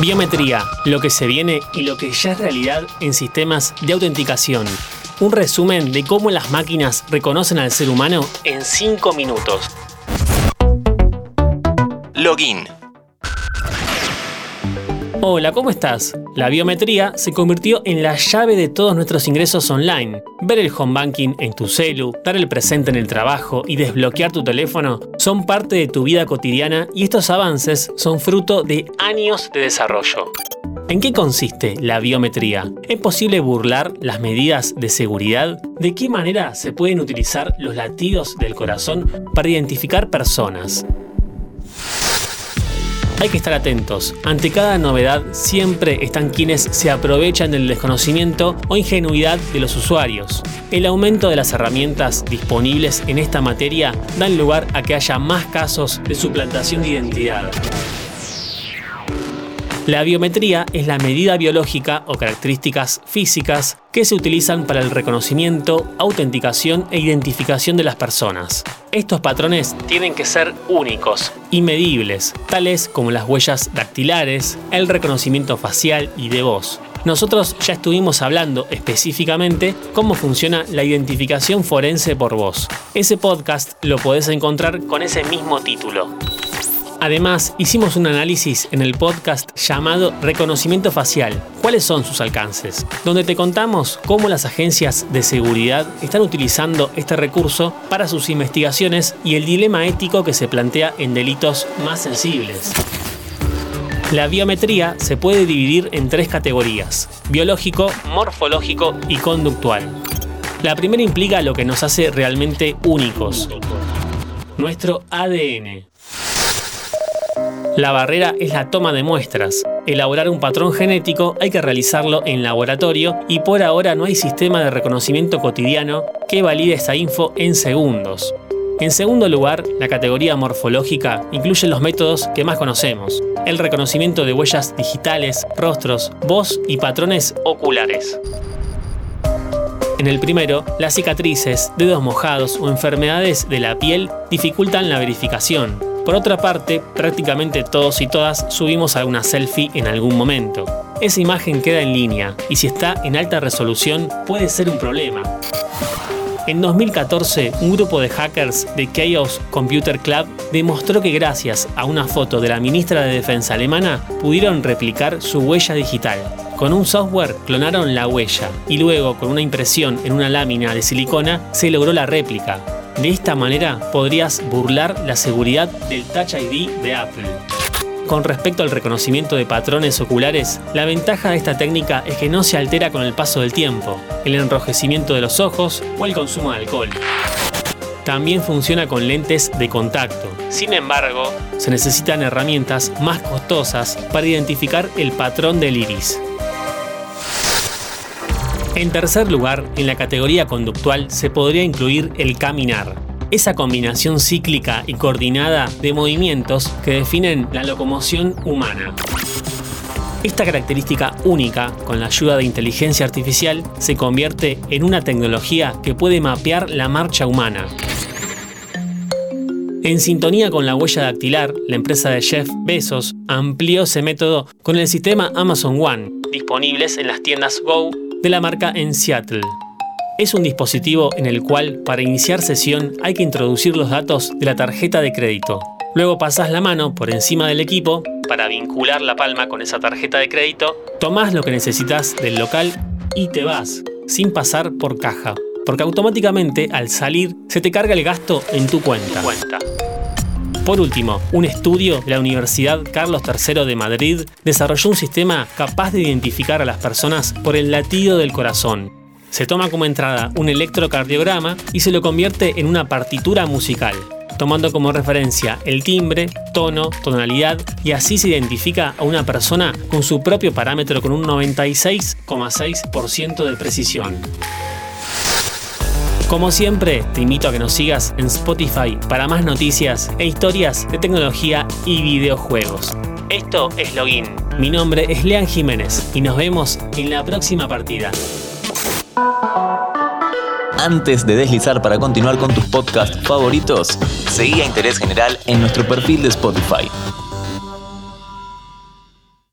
Biometría, lo que se viene y lo que ya es realidad en sistemas de autenticación. Un resumen de cómo las máquinas reconocen al ser humano en 5 minutos. Login. Hola, ¿cómo estás? La biometría se convirtió en la llave de todos nuestros ingresos online. Ver el home banking en tu celu, dar el presente en el trabajo y desbloquear tu teléfono son parte de tu vida cotidiana y estos avances son fruto de años de desarrollo. ¿En qué consiste la biometría? ¿Es posible burlar las medidas de seguridad? ¿De qué manera se pueden utilizar los latidos del corazón para identificar personas? Hay que estar atentos. Ante cada novedad siempre están quienes se aprovechan del desconocimiento o ingenuidad de los usuarios. El aumento de las herramientas disponibles en esta materia dan lugar a que haya más casos de suplantación de identidad. La biometría es la medida biológica o características físicas que se utilizan para el reconocimiento, autenticación e identificación de las personas. Estos patrones tienen que ser únicos y medibles, tales como las huellas dactilares, el reconocimiento facial y de voz. Nosotros ya estuvimos hablando específicamente cómo funciona la identificación forense por voz. Ese podcast lo podés encontrar con ese mismo título. Además, hicimos un análisis en el podcast llamado Reconocimiento Facial. ¿Cuáles son sus alcances? Donde te contamos cómo las agencias de seguridad están utilizando este recurso para sus investigaciones y el dilema ético que se plantea en delitos más sensibles. La biometría se puede dividir en tres categorías, biológico, morfológico y conductual. La primera implica lo que nos hace realmente únicos, nuestro ADN. La barrera es la toma de muestras. Elaborar un patrón genético hay que realizarlo en laboratorio y por ahora no hay sistema de reconocimiento cotidiano que valide esta info en segundos. En segundo lugar, la categoría morfológica incluye los métodos que más conocemos, el reconocimiento de huellas digitales, rostros, voz y patrones oculares. En el primero, las cicatrices, dedos mojados o enfermedades de la piel dificultan la verificación, por otra parte, prácticamente todos y todas subimos alguna selfie en algún momento. Esa imagen queda en línea y si está en alta resolución puede ser un problema. En 2014, un grupo de hackers de Chaos Computer Club demostró que gracias a una foto de la ministra de Defensa alemana pudieron replicar su huella digital. Con un software clonaron la huella y luego con una impresión en una lámina de silicona se logró la réplica. De esta manera podrías burlar la seguridad del Touch ID de Apple. Con respecto al reconocimiento de patrones oculares, la ventaja de esta técnica es que no se altera con el paso del tiempo, el enrojecimiento de los ojos o el consumo de alcohol. También funciona con lentes de contacto. Sin embargo, se necesitan herramientas más costosas para identificar el patrón del iris. En tercer lugar, en la categoría conductual se podría incluir el caminar, esa combinación cíclica y coordinada de movimientos que definen la locomoción humana. Esta característica única, con la ayuda de inteligencia artificial, se convierte en una tecnología que puede mapear la marcha humana. En sintonía con la huella dactilar, la empresa de Jeff Bezos amplió ese método con el sistema Amazon One, disponibles en las tiendas Go de la marca en Seattle. Es un dispositivo en el cual para iniciar sesión hay que introducir los datos de la tarjeta de crédito. Luego pasas la mano por encima del equipo para vincular la palma con esa tarjeta de crédito, tomás lo que necesitas del local y te vas, sin pasar por caja, porque automáticamente al salir se te carga el gasto en tu cuenta. Por último, un estudio de la Universidad Carlos III de Madrid desarrolló un sistema capaz de identificar a las personas por el latido del corazón. Se toma como entrada un electrocardiograma y se lo convierte en una partitura musical, tomando como referencia el timbre, tono, tonalidad y así se identifica a una persona con su propio parámetro con un 96,6% de precisión. Como siempre, te invito a que nos sigas en Spotify para más noticias e historias de tecnología y videojuegos. Esto es Login. Mi nombre es Lean Jiménez y nos vemos en la próxima partida. Antes de deslizar para continuar con tus podcasts favoritos, seguí a Interés General en nuestro perfil de Spotify.